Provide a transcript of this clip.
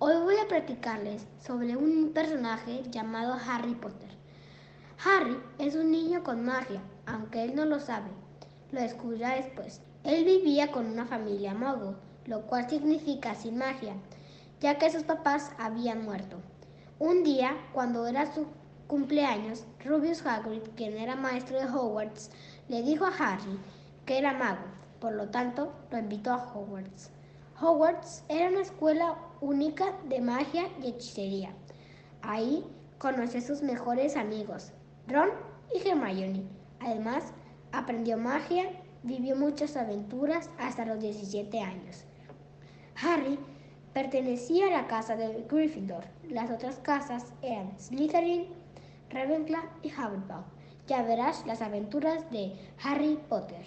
Hoy voy a platicarles sobre un personaje llamado Harry Potter. Harry es un niño con magia, aunque él no lo sabe. Lo descubrirá después. Él vivía con una familia mogo, lo cual significa sin magia, ya que sus papás habían muerto. Un día, cuando era su cumpleaños, Rubius Hagrid, quien era maestro de Hogwarts, le dijo a Harry que era mago, por lo tanto lo invitó a Hogwarts. Hogwarts era una escuela única de magia y hechicería. Ahí conoció a sus mejores amigos, Ron y Hermione. Además, aprendió magia, vivió muchas aventuras hasta los 17 años. Harry pertenecía a la casa de Gryffindor. Las otras casas eran Slytherin, Ravenclaw y Hufflepuff. Ya verás las aventuras de Harry Potter.